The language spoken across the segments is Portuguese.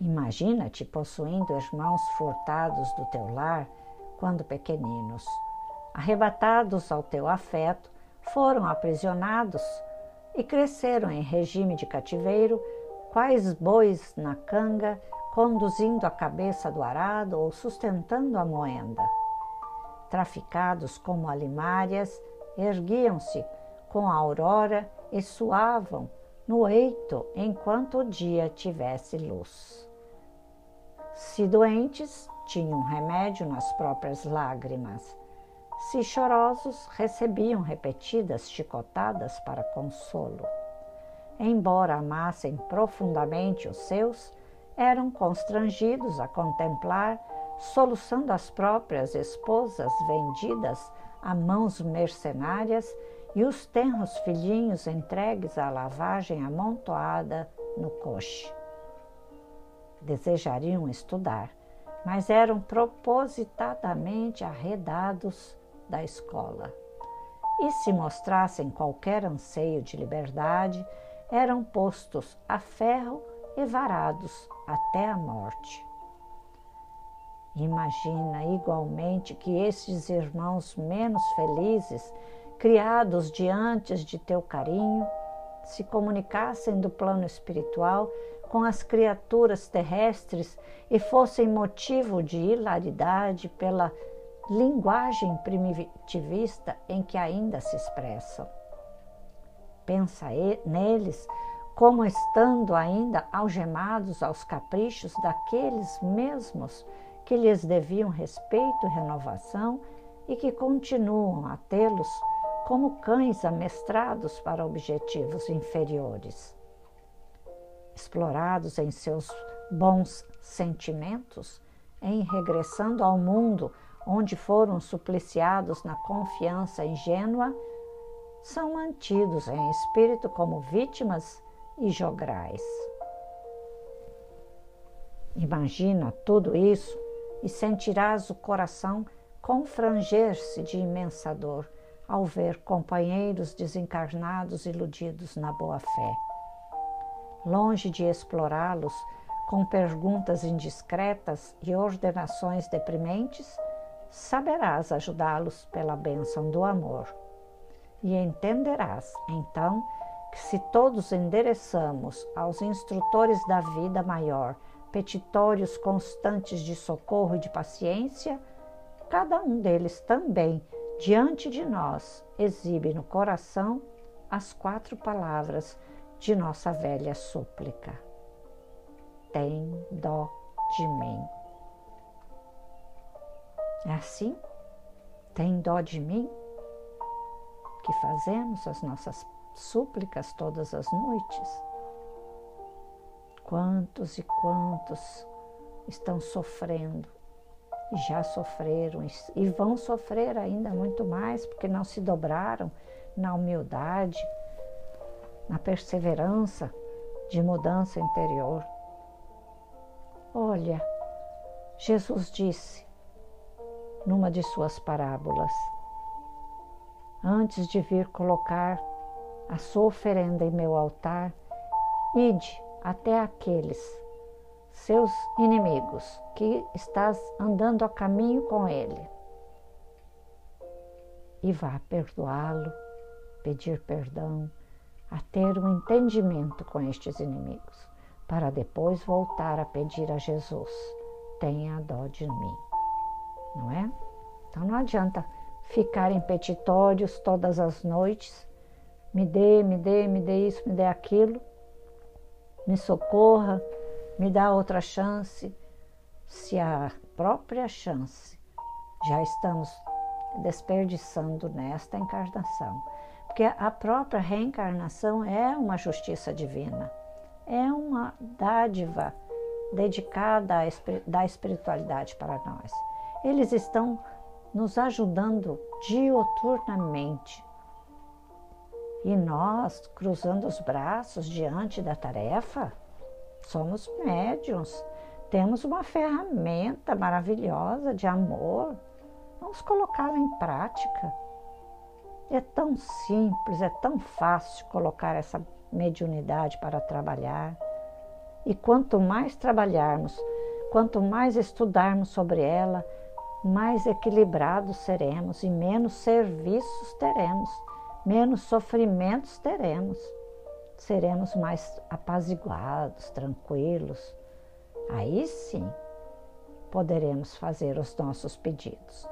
Imagina-te possuindo irmãos furtados do teu lar quando pequeninos. Arrebatados ao teu afeto, foram aprisionados e cresceram em regime de cativeiro, quais bois na canga, conduzindo a cabeça do arado ou sustentando a moenda. Traficados como alimárias, erguiam-se com a aurora e suavam no eito enquanto o dia tivesse luz. Se doentes, tinham remédio nas próprias lágrimas. Se chorosos, recebiam repetidas chicotadas para consolo. Embora amassem profundamente os seus, eram constrangidos a contemplar, soluçando as próprias esposas vendidas a mãos mercenárias e os tenros filhinhos entregues à lavagem amontoada no coche. Desejariam estudar, mas eram propositadamente arredados da escola. E se mostrassem qualquer anseio de liberdade, eram postos a ferro e varados até a morte. Imagina igualmente que esses irmãos menos felizes criados diante de teu carinho, se comunicassem do plano espiritual com as criaturas terrestres e fossem motivo de hilaridade pela linguagem primitivista em que ainda se expressam. Pensa neles como estando ainda algemados aos caprichos daqueles mesmos que lhes deviam respeito e renovação e que continuam a tê-los como cães amestrados para objetivos inferiores. Explorados em seus bons sentimentos, em regressando ao mundo onde foram supliciados na confiança ingênua, são mantidos em espírito como vítimas e jograis. Imagina tudo isso e sentirás o coração confranger-se de imensa dor ao ver companheiros desencarnados iludidos na boa-fé. Longe de explorá-los com perguntas indiscretas e ordenações deprimentes, saberás ajudá-los pela bênção do amor. E entenderás, então, que se todos endereçamos aos instrutores da vida maior petitórios constantes de socorro e de paciência, cada um deles também diante de nós exibe no coração as quatro palavras de nossa velha súplica: Tem dó de mim. É assim? Tem dó de mim? Que fazemos as nossas súplicas todas as noites? Quantos e quantos estão sofrendo já sofreram e vão sofrer ainda muito mais porque não se dobraram na humildade, na perseverança de mudança interior. Olha, Jesus disse numa de suas parábolas: Antes de vir colocar a sua oferenda em meu altar, ide até aqueles seus inimigos, que estás andando a caminho com ele. E vá perdoá-lo, pedir perdão, a ter um entendimento com estes inimigos, para depois voltar a pedir a Jesus: tenha dó de mim. Não é? Então não adianta ficar em petitórios todas as noites, me dê, me dê, me dê isso, me dê aquilo, me socorra, me dá outra chance, se a própria chance já estamos desperdiçando nesta encarnação. Porque a própria reencarnação é uma justiça divina, é uma dádiva dedicada da espiritualidade para nós. Eles estão nos ajudando dioturnamente. E nós, cruzando os braços diante da tarefa, somos médiums, temos uma ferramenta maravilhosa de amor. Vamos colocá-la em prática. É tão simples, é tão fácil colocar essa mediunidade para trabalhar. E quanto mais trabalharmos, quanto mais estudarmos sobre ela, mais equilibrados seremos e menos serviços teremos, menos sofrimentos teremos. Seremos mais apaziguados, tranquilos. Aí sim poderemos fazer os nossos pedidos.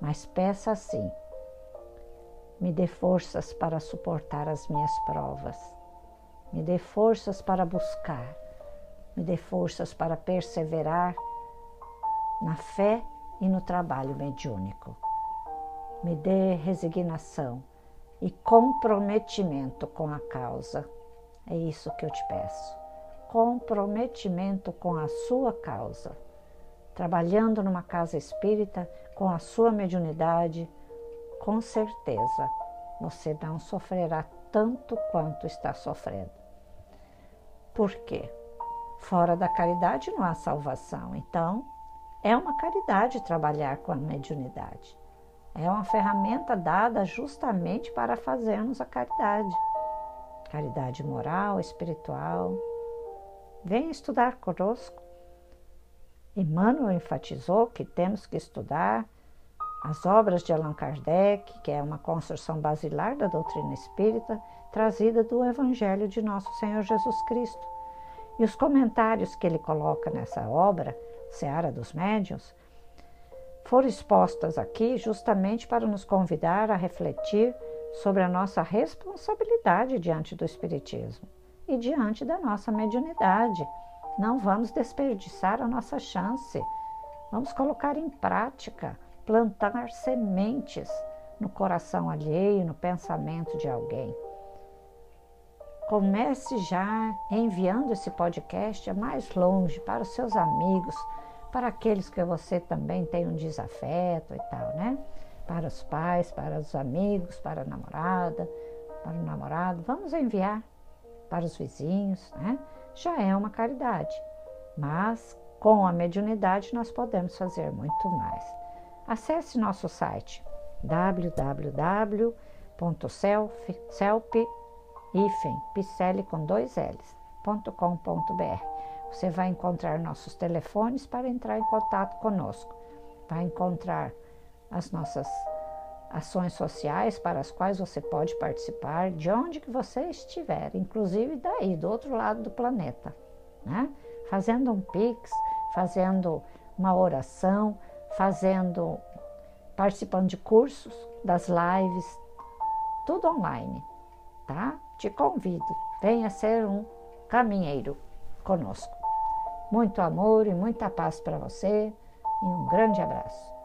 Mas peça assim: me dê forças para suportar as minhas provas, me dê forças para buscar, me dê forças para perseverar na fé e no trabalho mediúnico. Me dê resignação e comprometimento com a causa. É isso que eu te peço. Comprometimento com a sua causa. Trabalhando numa casa espírita com a sua mediunidade, com certeza você não sofrerá tanto quanto está sofrendo. Por quê? Fora da caridade não há salvação. Então, é uma caridade trabalhar com a mediunidade. É uma ferramenta dada justamente para fazermos a caridade. Caridade moral, espiritual. Venha estudar conosco. Emmanuel enfatizou que temos que estudar as obras de Allan Kardec, que é uma construção basilar da doutrina espírita, trazida do Evangelho de Nosso Senhor Jesus Cristo. E os comentários que ele coloca nessa obra Seara dos Médiuns, foram expostas aqui justamente para nos convidar a refletir sobre a nossa responsabilidade diante do Espiritismo e diante da nossa mediunidade. Não vamos desperdiçar a nossa chance. Vamos colocar em prática, plantar sementes no coração alheio, no pensamento de alguém. Comece já enviando esse podcast mais longe para os seus amigos, para aqueles que você também tem um desafeto e tal, né? Para os pais, para os amigos, para a namorada, para o namorado. Vamos enviar para os vizinhos, né? Já é uma caridade, mas com a mediunidade nós podemos fazer muito mais. Acesse nosso site www.celp, com dois L's.com.br você vai encontrar nossos telefones para entrar em contato conosco. Vai encontrar as nossas ações sociais para as quais você pode participar de onde que você estiver, inclusive daí, do outro lado do planeta, né? Fazendo um pix, fazendo uma oração, fazendo participando de cursos, das lives, tudo online, tá? Te convido, venha ser um caminheiro conosco. Muito amor e muita paz para você e um grande abraço.